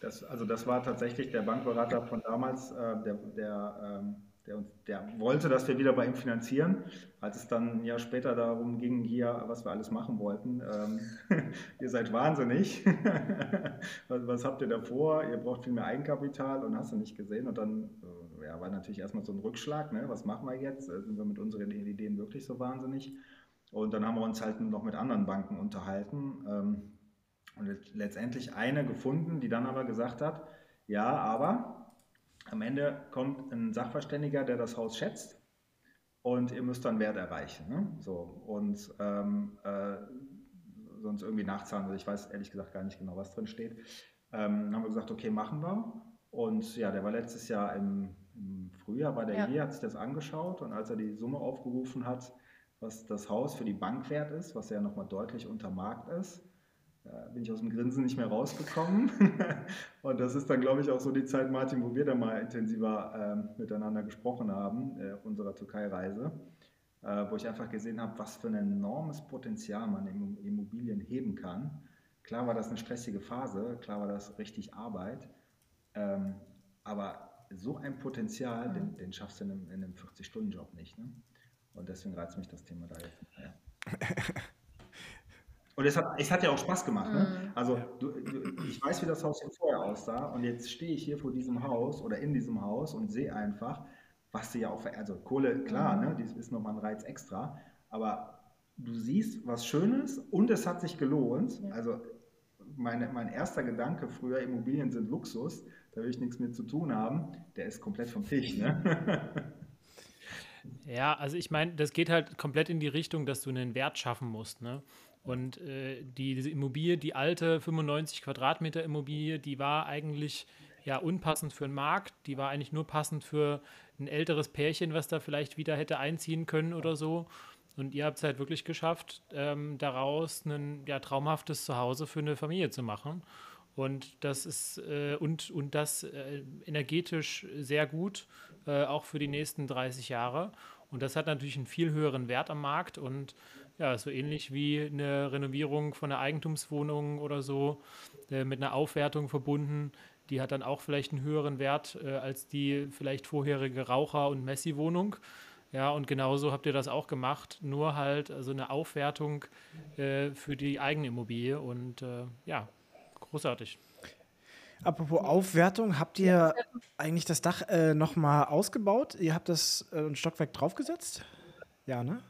Das, also das war tatsächlich der Bankberater von damals, äh, der, der, ähm, der, der, wollte, dass wir wieder bei ihm finanzieren. Als es dann ein Jahr später darum ging, hier, was wir alles machen wollten, ähm, ihr seid wahnsinnig, was, was, habt ihr da vor? Ihr braucht viel mehr Eigenkapital und hast du nicht gesehen. Und dann äh, ja, war natürlich erstmal so ein Rückschlag, ne? was machen wir jetzt? Äh, sind wir mit unseren Ideen wirklich so wahnsinnig? Und dann haben wir uns halt noch mit anderen Banken unterhalten. Ähm, und letztendlich eine gefunden, die dann aber gesagt hat, ja, aber am Ende kommt ein Sachverständiger, der das Haus schätzt und ihr müsst dann Wert erreichen. Ne? So, und ähm, äh, sonst irgendwie nachzahlen. Also ich weiß ehrlich gesagt gar nicht genau, was drin steht. Ähm, dann haben wir gesagt, okay, machen wir. Und ja, der war letztes Jahr im, im Frühjahr bei der ja. IE, hat sich das angeschaut und als er die Summe aufgerufen hat, was das Haus für die Bank wert ist, was ja nochmal deutlich unter Markt ist, bin ich aus dem Grinsen nicht mehr rausgekommen. und das ist dann, glaube ich, auch so die Zeit, Martin, wo wir da mal intensiver äh, miteinander gesprochen haben, äh, auf unserer Türkei-Reise, äh, wo ich einfach gesehen habe, was für ein enormes Potenzial man in Immobilien heben kann. Klar war das eine stressige Phase, klar war das richtig Arbeit, ähm, aber so ein Potenzial, mhm. den, den, schaffst du in einem, einem 40-Stunden-Job nicht. Ne? Und deswegen reizt mich das Thema da jetzt. Ja. Und es hat, es hat ja auch Spaß gemacht. Ne? Mhm. Also du, du, ich weiß, wie das Haus hier vorher aussah und jetzt stehe ich hier vor diesem Haus oder in diesem Haus und sehe einfach, was sie ja auch, also Kohle, klar, mhm. ne, das ist nochmal ein Reiz extra, aber du siehst was Schönes und es hat sich gelohnt. Ja. Also meine, mein erster Gedanke früher, Immobilien sind Luxus, da will ich nichts mit zu tun haben, der ist komplett vom Tisch. Ne? Ja, also ich meine, das geht halt komplett in die Richtung, dass du einen Wert schaffen musst. Ne? Und äh, die, diese Immobilie, die alte 95 Quadratmeter Immobilie, die war eigentlich ja unpassend für den Markt. Die war eigentlich nur passend für ein älteres Pärchen, was da vielleicht wieder hätte einziehen können oder so. Und ihr habt es halt wirklich geschafft, ähm, daraus ein ja, traumhaftes Zuhause für eine Familie zu machen. Und das ist äh, und, und das äh, energetisch sehr gut, äh, auch für die nächsten 30 Jahre. Und das hat natürlich einen viel höheren Wert am Markt und ja, so ähnlich wie eine Renovierung von einer Eigentumswohnung oder so äh, mit einer Aufwertung verbunden. Die hat dann auch vielleicht einen höheren Wert äh, als die vielleicht vorherige Raucher- und Messi-Wohnung. Ja, und genauso habt ihr das auch gemacht, nur halt also eine Aufwertung äh, für die Eigenimmobilie und äh, ja, großartig. Apropos Aufwertung, habt ihr eigentlich das Dach äh, nochmal ausgebaut? Ihr habt das äh, ein Stockwerk draufgesetzt? Ja, ne?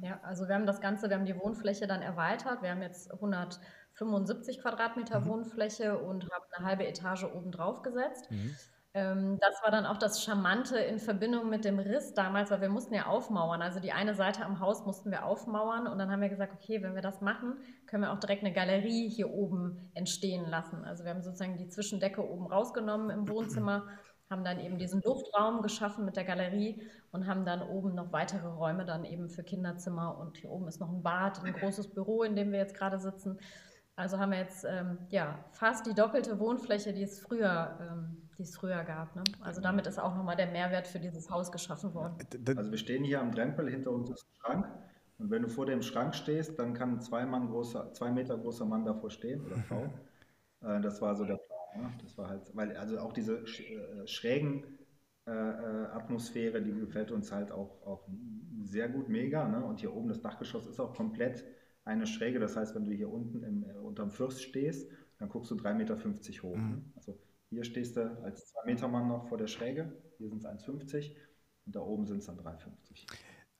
Ja, also wir haben das Ganze, wir haben die Wohnfläche dann erweitert. Wir haben jetzt 150 75 Quadratmeter mhm. Wohnfläche und haben eine halbe Etage oben drauf gesetzt. Mhm. Ähm, das war dann auch das Charmante in Verbindung mit dem Riss damals, weil wir mussten ja aufmauern. Also die eine Seite am Haus mussten wir aufmauern und dann haben wir gesagt, okay, wenn wir das machen, können wir auch direkt eine Galerie hier oben entstehen lassen. Also wir haben sozusagen die Zwischendecke oben rausgenommen im Wohnzimmer, haben dann eben diesen Luftraum geschaffen mit der Galerie und haben dann oben noch weitere Räume dann eben für Kinderzimmer und hier oben ist noch ein Bad, ein großes Büro, in dem wir jetzt gerade sitzen. Also haben wir jetzt ähm, ja, fast die doppelte Wohnfläche, die es früher ähm, die es früher gab. Ne? Also damit ist auch nochmal der Mehrwert für dieses Haus geschaffen worden. Also wir stehen hier am Drempel, hinter uns ist ein Schrank. Und wenn du vor dem Schrank stehst, dann kann ein zwei, Mann großer, zwei Meter großer Mann davor stehen oder Frau. äh, das war so der Das war halt, weil also auch diese äh, schrägen äh, äh, Atmosphäre, die gefällt uns halt auch, auch sehr gut, mega. Ne? Und hier oben das Dachgeschoss ist auch komplett eine Schräge. Das heißt, wenn du hier unten im, äh, unterm Fürst stehst, dann guckst du 3,50 Meter hoch. Ne? Mhm. Also hier stehst du als 2-Meter-Mann noch vor der Schräge. Hier sind es 1,50 und da oben sind es dann 3,50.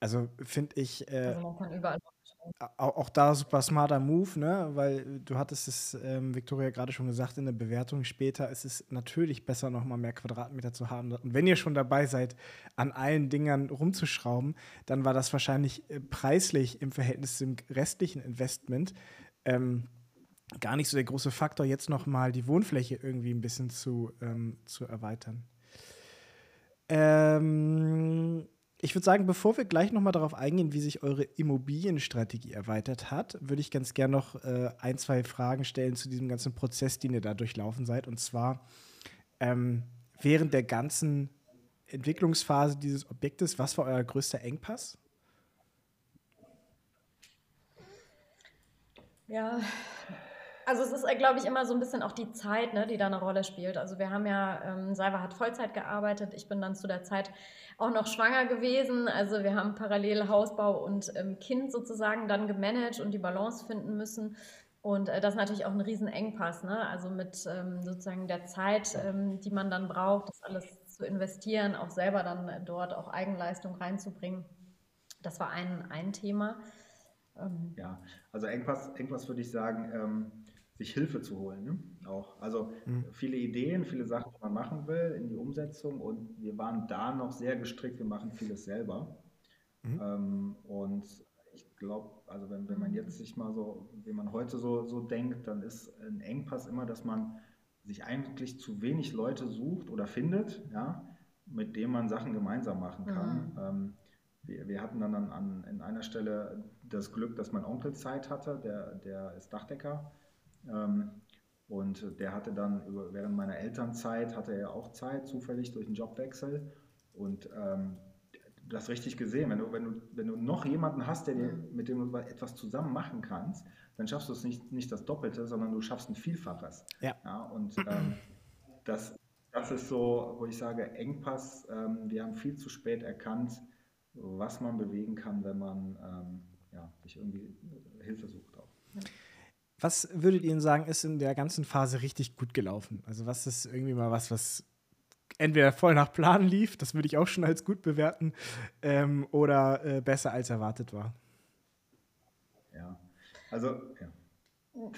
Also finde ich. Äh, also man kann überall auch, auch da super smarter Move, ne? Weil du hattest es, ähm, Victoria, gerade schon gesagt in der Bewertung später, es ist natürlich besser, noch mal mehr Quadratmeter zu haben. Und wenn ihr schon dabei seid, an allen Dingern rumzuschrauben, dann war das wahrscheinlich äh, preislich im Verhältnis zum restlichen Investment ähm, gar nicht so der große Faktor, jetzt noch mal die Wohnfläche irgendwie ein bisschen zu, ähm, zu erweitern. Ähm, ich würde sagen, bevor wir gleich noch mal darauf eingehen, wie sich eure Immobilienstrategie erweitert hat, würde ich ganz gerne noch äh, ein, zwei Fragen stellen zu diesem ganzen Prozess, den ihr da durchlaufen seid. Und zwar ähm, während der ganzen Entwicklungsphase dieses Objektes, was war euer größter Engpass? Ja, also es ist, äh, glaube ich, immer so ein bisschen auch die Zeit, ne, die da eine Rolle spielt. Also wir haben ja, ähm, Salva hat Vollzeit gearbeitet, ich bin dann zu der Zeit auch noch schwanger gewesen. Also wir haben parallel Hausbau und ähm, Kind sozusagen dann gemanagt und die Balance finden müssen. Und äh, das ist natürlich auch ein Riesenengpass, ne? Also mit ähm, sozusagen der Zeit, ähm, die man dann braucht, das alles zu investieren, auch selber dann dort auch Eigenleistung reinzubringen. Das war ein, ein Thema. Ähm, ja, also Engpass, Engpass würde ich sagen, ähm, sich Hilfe zu holen. Ne? Auch. Also mhm. viele Ideen, viele Sachen, die man machen will, in die Umsetzung. Und wir waren da noch sehr gestrickt, wir machen vieles selber. Mhm. Ähm, und ich glaube, also wenn, wenn man jetzt sich mal so, wie man heute so, so denkt, dann ist ein Engpass immer, dass man sich eigentlich zu wenig Leute sucht oder findet, ja, mit denen man Sachen gemeinsam machen kann. Mhm. Ähm, wir, wir, hatten dann an, an, in einer Stelle das Glück, dass mein Onkel Zeit hatte, der, der ist Dachdecker und der hatte dann über, während meiner Elternzeit, hatte er auch Zeit, zufällig durch einen Jobwechsel. Und ähm, das richtig gesehen. Wenn du, wenn, du, wenn du noch jemanden hast, der dir, mit dem du etwas zusammen machen kannst, dann schaffst du es nicht, nicht das Doppelte, sondern du schaffst ein Vielfaches. Ja. ja und ähm, das, das ist so, wo ich sage, Engpass. Ähm, wir haben viel zu spät erkannt, was man bewegen kann, wenn man ähm, ja, sich irgendwie Hilfe sucht auch. Ja. Was würdet ihr sagen, ist in der ganzen Phase richtig gut gelaufen? Also was ist irgendwie mal was, was entweder voll nach Plan lief, das würde ich auch schon als gut bewerten, ähm, oder äh, besser als erwartet war? Ja, also ja.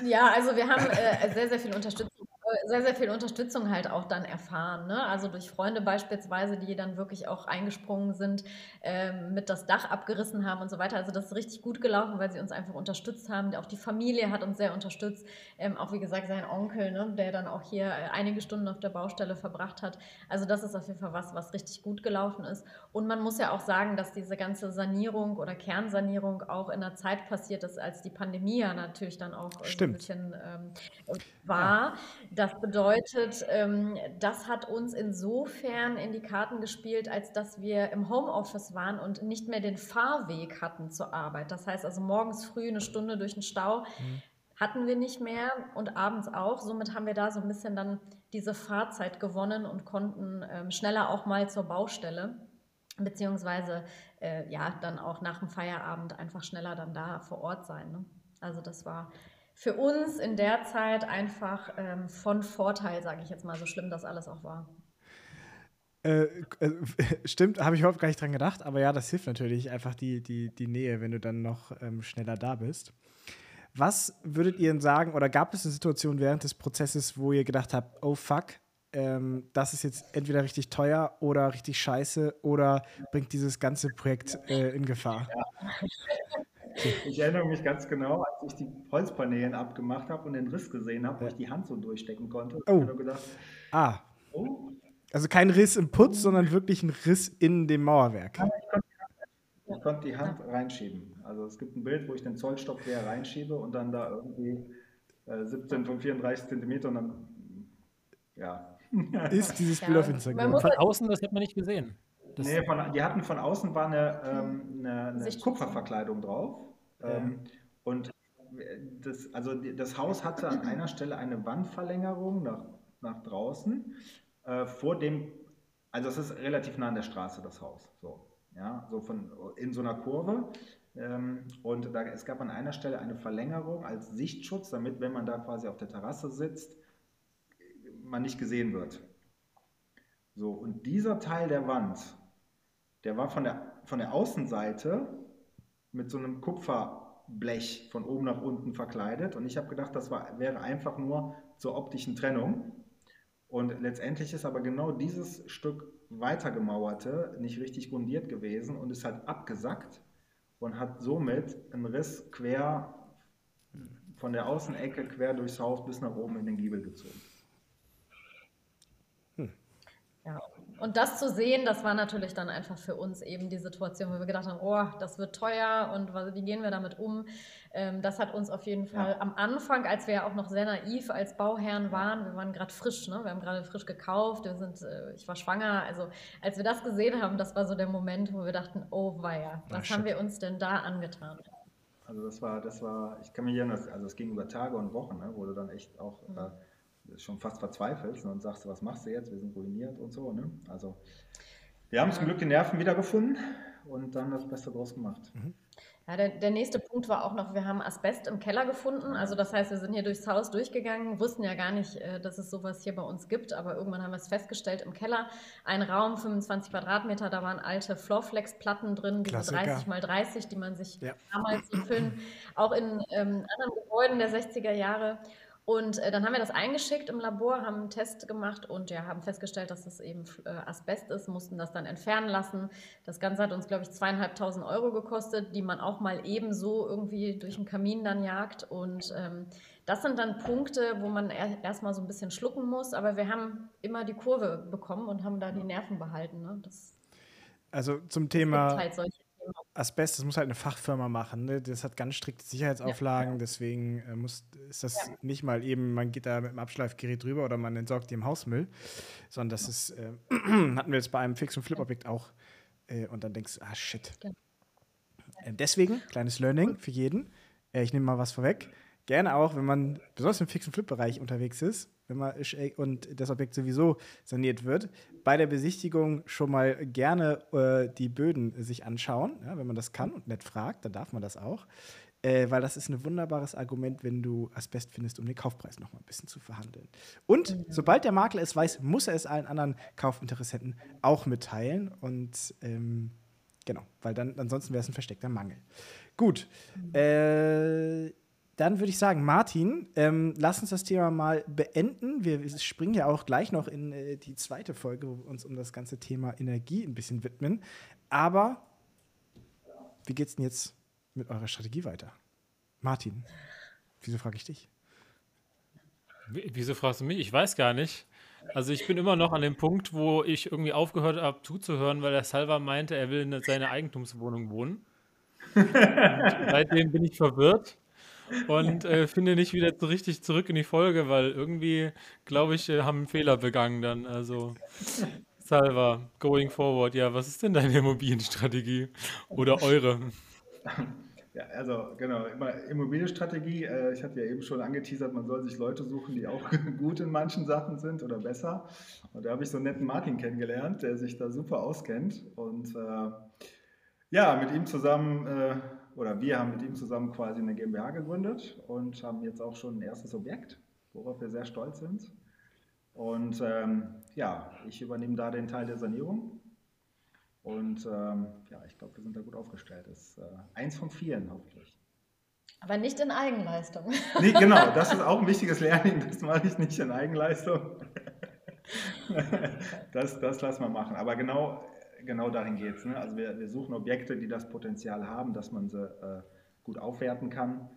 Ja, also wir haben äh, sehr, sehr viel Unterstützung sehr, sehr viel Unterstützung halt auch dann erfahren. Ne? Also durch Freunde beispielsweise, die dann wirklich auch eingesprungen sind, ähm, mit das Dach abgerissen haben und so weiter. Also das ist richtig gut gelaufen, weil sie uns einfach unterstützt haben. Auch die Familie hat uns sehr unterstützt. Ähm, auch wie gesagt sein Onkel, ne? der dann auch hier äh, einige Stunden auf der Baustelle verbracht hat. Also das ist auf jeden Fall was, was richtig gut gelaufen ist. Und man muss ja auch sagen, dass diese ganze Sanierung oder Kernsanierung auch in einer Zeit passiert ist, als die Pandemie ja natürlich dann auch Stimmt. so ein bisschen ähm, war. Ja das bedeutet, ähm, das hat uns insofern in die Karten gespielt, als dass wir im Homeoffice waren und nicht mehr den Fahrweg hatten zur Arbeit. Das heißt also morgens früh eine Stunde durch den Stau mhm. hatten wir nicht mehr und abends auch. Somit haben wir da so ein bisschen dann diese Fahrzeit gewonnen und konnten ähm, schneller auch mal zur Baustelle beziehungsweise äh, ja dann auch nach dem Feierabend einfach schneller dann da vor Ort sein. Ne? Also das war für uns in der Zeit einfach ähm, von Vorteil, sage ich jetzt mal, so schlimm das alles auch war. Äh, äh, stimmt, habe ich überhaupt gar nicht dran gedacht, aber ja, das hilft natürlich einfach die, die, die Nähe, wenn du dann noch ähm, schneller da bist. Was würdet ihr denn sagen, oder gab es eine Situation während des Prozesses, wo ihr gedacht habt, oh fuck, ähm, das ist jetzt entweder richtig teuer oder richtig scheiße oder bringt dieses ganze Projekt äh, in Gefahr? Ja. Ich erinnere mich ganz genau, als ich die Holzpaneelen abgemacht habe und den Riss gesehen habe, wo ich die Hand so durchstecken konnte. Oh. Ich gedacht, ah. Oh. Also kein Riss im Putz, sondern wirklich ein Riss in dem Mauerwerk. Ja, ich, konnte, ich konnte die Hand reinschieben. Also es gibt ein Bild, wo ich den Zollstock quer reinschiebe und dann da irgendwie äh, 17 von 34 Zentimeter und dann, ja. Ist dieses Bild auf Instagram. Von außen, das hat man nicht gesehen. Das nee, von, die hatten von außen war eine, ähm, eine, eine Kupferverkleidung drauf. Ähm, und das, also das Haus hatte an einer Stelle eine Wandverlängerung nach, nach draußen. Äh, vor dem, also es ist relativ nah an der Straße, das Haus. So, ja, so von, in so einer Kurve. Ähm, und da, es gab an einer Stelle eine Verlängerung als Sichtschutz, damit, wenn man da quasi auf der Terrasse sitzt, man nicht gesehen wird. So, und dieser Teil der Wand, der war von der, von der Außenseite mit so einem Kupferblech von oben nach unten verkleidet. Und ich habe gedacht, das war, wäre einfach nur zur optischen Trennung. Und letztendlich ist aber genau dieses Stück weitergemauerte nicht richtig grundiert gewesen und ist halt abgesackt und hat somit einen Riss quer von der Außenecke quer durchs Haus bis nach oben in den Giebel gezogen. Ja, und das zu sehen, das war natürlich dann einfach für uns eben die Situation, wo wir gedacht haben, oh, das wird teuer und wie gehen wir damit um? Ähm, das hat uns auf jeden Fall ja. am Anfang, als wir ja auch noch sehr naiv als Bauherren waren, wir waren gerade frisch, ne? wir haben gerade frisch gekauft, wir sind, äh, ich war schwanger, also als wir das gesehen haben, das war so der Moment, wo wir dachten, oh weia, was Ach, haben wir uns denn da angetan? Also das war, das war, ich kann mich erinnern, also es ging über Tage und Wochen, ne, wo du dann echt auch mhm. Schon fast verzweifelst und sagst, was machst du jetzt? Wir sind ruiniert und so. Ne? Also wir haben zum Glück die Nerven wiedergefunden und dann das Beste draus gemacht. Mhm. Ja, der, der, nächste Punkt war auch noch, wir haben Asbest im Keller gefunden. Also das heißt, wir sind hier durchs Haus durchgegangen, wussten ja gar nicht, äh, dass es sowas hier bei uns gibt, aber irgendwann haben wir es festgestellt im Keller. Ein Raum, 25 Quadratmeter, da waren alte Floorflex-Platten drin, diese Klassiker. 30 mal 30, die man sich ja. damals im Film auch in ähm, anderen Gebäuden der 60er Jahre und äh, dann haben wir das eingeschickt im Labor, haben einen Test gemacht und ja, haben festgestellt, dass das eben äh, Asbest ist, mussten das dann entfernen lassen. Das Ganze hat uns, glaube ich, zweieinhalbtausend Euro gekostet, die man auch mal ebenso irgendwie durch den Kamin dann jagt. Und ähm, das sind dann Punkte, wo man er erstmal so ein bisschen schlucken muss, aber wir haben immer die Kurve bekommen und haben da die Nerven behalten. Ne? Also zum Thema. Halt solche Asbest, das muss halt eine Fachfirma machen. Ne? Das hat ganz strikte Sicherheitsauflagen, ja. deswegen äh, muss, ist das ja. nicht mal eben, man geht da mit dem Abschleifgerät drüber oder man entsorgt die im Hausmüll, sondern das ist, äh, hatten wir jetzt bei einem Fix- und Flip-Objekt auch. Äh, und dann denkst du, ah shit. Ja. Äh, deswegen, kleines Learning für jeden. Äh, ich nehme mal was vorweg. Gerne auch, wenn man besonders im Fix- und Flip-Bereich unterwegs ist, wenn man und das Objekt sowieso saniert wird, bei der Besichtigung schon mal gerne äh, die Böden sich anschauen. Ja, wenn man das kann und nett fragt, dann darf man das auch. Äh, weil das ist ein wunderbares Argument, wenn du Asbest findest, um den Kaufpreis noch mal ein bisschen zu verhandeln. Und mhm. sobald der Makler es weiß, muss er es allen anderen Kaufinteressenten auch mitteilen. Und ähm, genau, weil dann ansonsten wäre es ein versteckter Mangel. Gut. Mhm. Äh, dann würde ich sagen, Martin, ähm, lass uns das Thema mal beenden. Wir springen ja auch gleich noch in äh, die zweite Folge, wo wir uns um das ganze Thema Energie ein bisschen widmen. Aber wie geht es denn jetzt mit eurer Strategie weiter? Martin, wieso frage ich dich? Wieso fragst du mich? Ich weiß gar nicht. Also ich bin immer noch an dem Punkt, wo ich irgendwie aufgehört habe zuzuhören, weil der Salva meinte, er will in seiner Eigentumswohnung wohnen. seitdem bin ich verwirrt und äh, finde nicht wieder so richtig zurück in die Folge, weil irgendwie, glaube ich, äh, haben einen Fehler begangen dann. Also, Salva, going forward, ja, was ist denn deine Immobilienstrategie oder eure? Ja, also genau, Immobilienstrategie, äh, ich hatte ja eben schon angeteasert, man soll sich Leute suchen, die auch gut in manchen Sachen sind oder besser. Und da habe ich so einen netten Martin kennengelernt, der sich da super auskennt. Und äh, ja, mit ihm zusammen äh, oder wir haben mit ihm zusammen quasi eine GmbH gegründet und haben jetzt auch schon ein erstes Objekt, worauf wir sehr stolz sind. Und ähm, ja, ich übernehme da den Teil der Sanierung. Und ähm, ja, ich glaube, wir sind da gut aufgestellt. Das ist äh, eins von vielen hoffentlich. Aber nicht in Eigenleistung. Nee, genau, das ist auch ein wichtiges Learning, das mache ich nicht in Eigenleistung. Das, das lassen wir machen. Aber genau, genau dahin geht es. Ne? Also wir, wir suchen Objekte, die das Potenzial haben, dass man sie äh, gut aufwerten kann.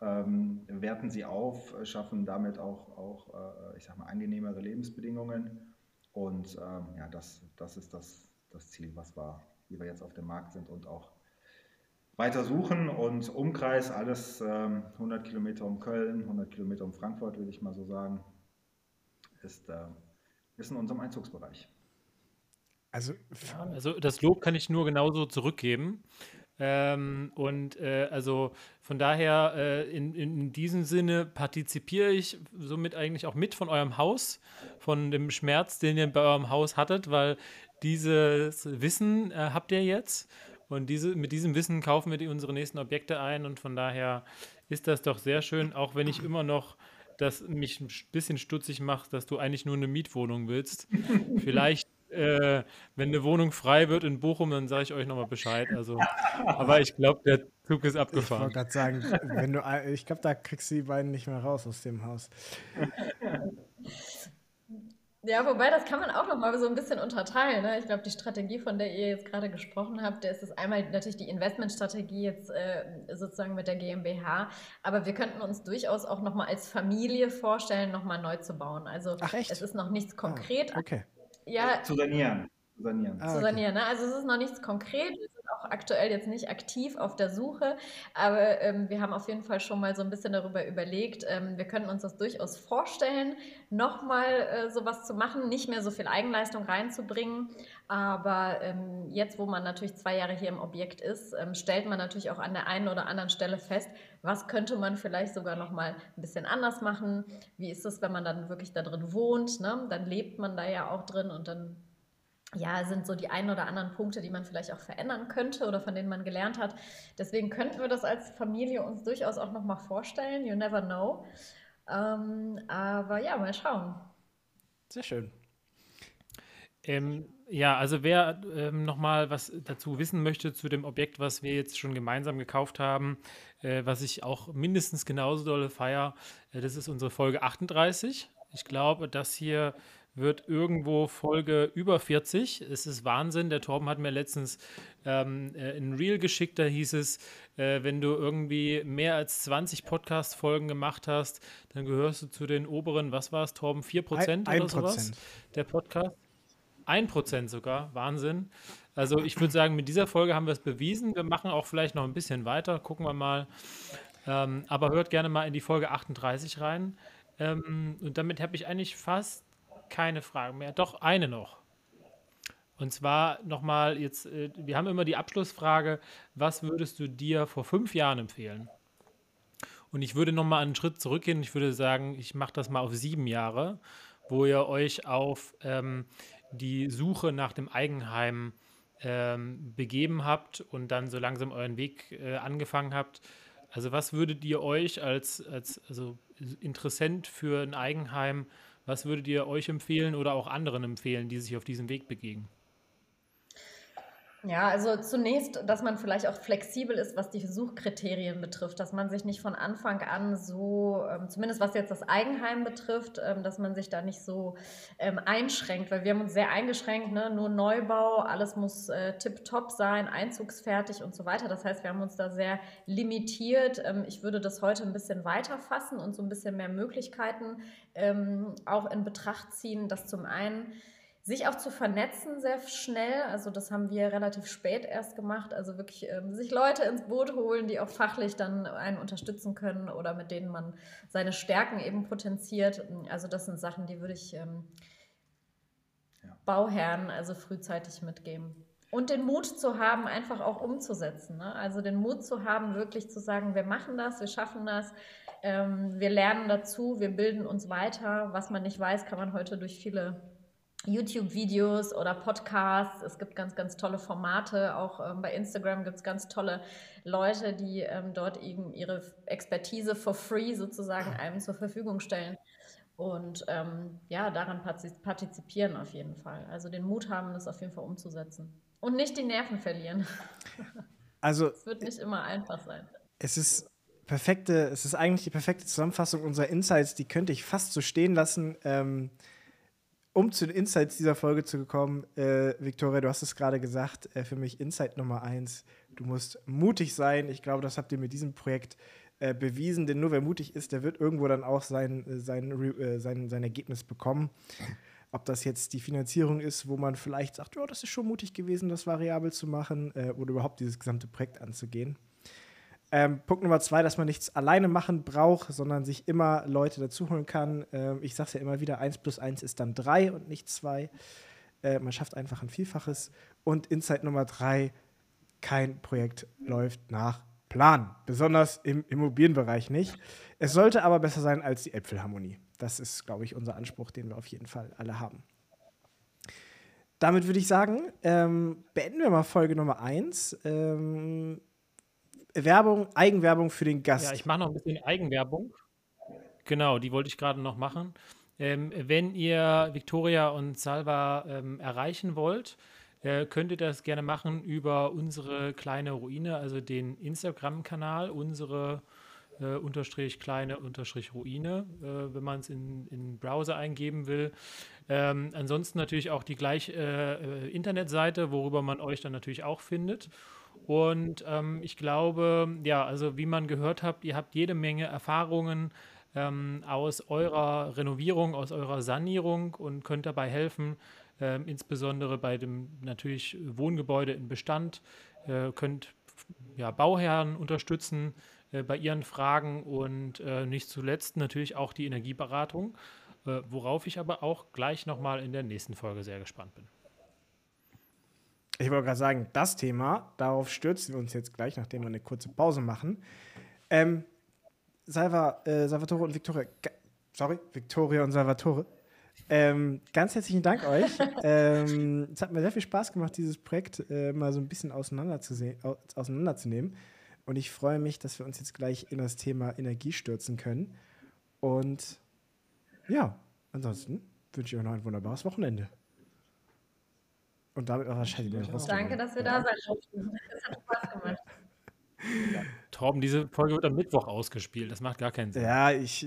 Ähm, werten sie auf, schaffen damit auch, auch äh, ich sag mal, angenehmere Lebensbedingungen. Und ähm, ja, das, das ist das, das Ziel, was wir, wie wir jetzt auf dem Markt sind und auch weiter suchen. Und Umkreis, alles ähm, 100 Kilometer um Köln, 100 Kilometer um Frankfurt, würde ich mal so sagen, ist, äh, ist in unserem Einzugsbereich. Also, ja, also das Lob kann ich nur genauso zurückgeben. Ähm, und äh, also von daher, äh, in, in diesem Sinne partizipiere ich somit eigentlich auch mit von eurem Haus, von dem Schmerz, den ihr bei eurem Haus hattet, weil dieses Wissen äh, habt ihr jetzt. Und diese, mit diesem Wissen kaufen wir die, unsere nächsten Objekte ein. Und von daher ist das doch sehr schön, auch wenn ich immer noch das mich ein bisschen stutzig macht, dass du eigentlich nur eine Mietwohnung willst. Vielleicht, äh, wenn eine Wohnung frei wird in Bochum, dann sage ich euch nochmal Bescheid. Also, aber ich glaube, der Zug ist abgefahren. Ich wollte gerade sagen, wenn du, ich glaube, da kriegst du die beiden nicht mehr raus aus dem Haus. Ja, wobei das kann man auch noch mal so ein bisschen unterteilen. Ne? Ich glaube, die Strategie, von der ihr jetzt gerade gesprochen habt, der ist es einmal natürlich die Investmentstrategie jetzt äh, sozusagen mit der GmbH, aber wir könnten uns durchaus auch noch mal als Familie vorstellen, noch mal neu zu bauen. Also Ach, es ist noch nichts konkret. Ah, okay. Ja, zu sanieren. Sanieren. Ah, zu sanieren. Ne? Also es ist noch nichts konkret. Wir sind auch aktuell jetzt nicht aktiv auf der Suche, aber ähm, wir haben auf jeden Fall schon mal so ein bisschen darüber überlegt. Ähm, wir können uns das durchaus vorstellen, nochmal äh, sowas zu machen, nicht mehr so viel Eigenleistung reinzubringen. Aber ähm, jetzt, wo man natürlich zwei Jahre hier im Objekt ist, ähm, stellt man natürlich auch an der einen oder anderen Stelle fest, was könnte man vielleicht sogar nochmal ein bisschen anders machen. Wie ist es, wenn man dann wirklich da drin wohnt? Ne? Dann lebt man da ja auch drin und dann ja, sind so die ein oder anderen Punkte, die man vielleicht auch verändern könnte oder von denen man gelernt hat. Deswegen könnten wir das als Familie uns durchaus auch nochmal vorstellen. You never know. Ähm, aber ja, mal schauen. Sehr schön. Ähm, ja, also wer ähm, nochmal was dazu wissen möchte zu dem Objekt, was wir jetzt schon gemeinsam gekauft haben, äh, was ich auch mindestens genauso dolle feier, äh, das ist unsere Folge 38. Ich glaube, das hier wird irgendwo Folge über 40. Es ist Wahnsinn. Der Torben hat mir letztens ähm, äh, ein Reel geschickt, da hieß es, äh, wenn du irgendwie mehr als 20 Podcast-Folgen gemacht hast, dann gehörst du zu den oberen, was war es, Torben, 4% ein, oder sowas? Der Podcast. 1% sogar, Wahnsinn. Also ich würde sagen, mit dieser Folge haben wir es bewiesen. Wir machen auch vielleicht noch ein bisschen weiter, gucken wir mal. Ähm, aber hört gerne mal in die Folge 38 rein. Ähm, und damit habe ich eigentlich fast keine Fragen mehr. Doch, eine noch. Und zwar nochmal jetzt, äh, wir haben immer die Abschlussfrage, was würdest du dir vor fünf Jahren empfehlen? Und ich würde nochmal einen Schritt zurückgehen. Ich würde sagen, ich mache das mal auf sieben Jahre, wo ihr euch auf ähm, die Suche nach dem Eigenheim ähm, begeben habt und dann so langsam euren Weg äh, angefangen habt. Also was würdet ihr euch als, als also Interessent für ein Eigenheim was würdet ihr euch empfehlen oder auch anderen empfehlen, die sich auf diesem Weg begeben? Ja, also zunächst, dass man vielleicht auch flexibel ist, was die Suchkriterien betrifft, dass man sich nicht von Anfang an so, ähm, zumindest was jetzt das Eigenheim betrifft, ähm, dass man sich da nicht so ähm, einschränkt, weil wir haben uns sehr eingeschränkt, ne? nur Neubau, alles muss äh, tipptopp sein, einzugsfertig und so weiter. Das heißt, wir haben uns da sehr limitiert. Ich würde das heute ein bisschen weiter fassen und so ein bisschen mehr Möglichkeiten auch in Betracht ziehen, dass zum einen sich auch zu vernetzen sehr schnell. Also das haben wir relativ spät erst gemacht. Also wirklich ähm, sich Leute ins Boot holen, die auch fachlich dann einen unterstützen können oder mit denen man seine Stärken eben potenziert. Also das sind Sachen, die würde ich ähm, ja. Bauherren also frühzeitig mitgeben. Und den Mut zu haben, einfach auch umzusetzen. Ne? Also den Mut zu haben, wirklich zu sagen, wir machen das, wir schaffen das, ähm, wir lernen dazu, wir bilden uns weiter. Was man nicht weiß, kann man heute durch viele YouTube-Videos oder Podcasts. Es gibt ganz, ganz tolle Formate. Auch ähm, bei Instagram gibt es ganz tolle Leute, die ähm, dort eben ihre Expertise for free sozusagen einem zur Verfügung stellen. Und ähm, ja, daran partizipieren auf jeden Fall. Also den Mut haben, das auf jeden Fall umzusetzen. Und nicht die Nerven verlieren. Also. es wird nicht immer einfach sein. Es ist perfekte, es ist eigentlich die perfekte Zusammenfassung unserer Insights, die könnte ich fast so stehen lassen. Ähm, um zu den Insights dieser Folge zu kommen, äh, Victoria, du hast es gerade gesagt, äh, für mich Insight Nummer eins, du musst mutig sein. Ich glaube, das habt ihr mit diesem Projekt äh, bewiesen, denn nur wer mutig ist, der wird irgendwo dann auch sein, äh, sein, äh, sein, sein Ergebnis bekommen. Ob das jetzt die Finanzierung ist, wo man vielleicht sagt, ja, das ist schon mutig gewesen, das variabel zu machen äh, oder überhaupt dieses gesamte Projekt anzugehen. Ähm, Punkt Nummer zwei, dass man nichts alleine machen braucht, sondern sich immer Leute dazuholen kann. Ähm, ich sage es ja immer wieder, 1 plus 1 ist dann 3 und nicht 2. Äh, man schafft einfach ein Vielfaches. Und Insight Nummer drei, kein Projekt läuft nach Plan. Besonders im Immobilienbereich nicht. Es sollte aber besser sein als die Äpfelharmonie. Das ist, glaube ich, unser Anspruch, den wir auf jeden Fall alle haben. Damit würde ich sagen, ähm, beenden wir mal Folge Nummer 1. Ähm, Werbung, Eigenwerbung für den Gast. Ja, ich mache noch ein bisschen Eigenwerbung. Genau, die wollte ich gerade noch machen. Ähm, wenn ihr Victoria und Salva ähm, erreichen wollt, äh, könnt ihr das gerne machen über unsere kleine Ruine, also den Instagram-Kanal, unsere äh, unterstrich kleine unterstrich Ruine, äh, wenn man es in, in Browser eingeben will. Ähm, ansonsten natürlich auch die gleiche äh, äh, Internetseite, worüber man euch dann natürlich auch findet. Und ähm, ich glaube, ja, also wie man gehört habt, ihr habt jede Menge Erfahrungen ähm, aus eurer Renovierung, aus eurer Sanierung und könnt dabei helfen, äh, insbesondere bei dem natürlich Wohngebäude in Bestand, äh, könnt ja, Bauherren unterstützen äh, bei ihren Fragen und äh, nicht zuletzt natürlich auch die Energieberatung, äh, worauf ich aber auch gleich nochmal in der nächsten Folge sehr gespannt bin. Ich wollte gerade sagen, das Thema, darauf stürzen wir uns jetzt gleich, nachdem wir eine kurze Pause machen. Ähm, Salva, äh, Salvatore und Victoria, sorry, Victoria und Salvatore, ähm, ganz herzlichen Dank euch. ähm, es hat mir sehr viel Spaß gemacht, dieses Projekt äh, mal so ein bisschen auseinanderzunehmen. Und ich freue mich, dass wir uns jetzt gleich in das Thema Energie stürzen können. Und ja, ansonsten wünsche ich euch noch ein wunderbares Wochenende. Und damit auch wahrscheinlich wieder raus. Danke, dass wir da sein durften. Es hat Spaß gemacht. Ja. Torben, diese Folge wird am Mittwoch ausgespielt. Das macht gar keinen Sinn. Ja, ich.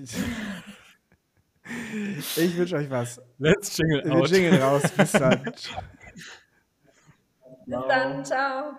ich wünsche euch was. Let's jingle Wir jingle raus. Bis dann. Bis dann. Ciao.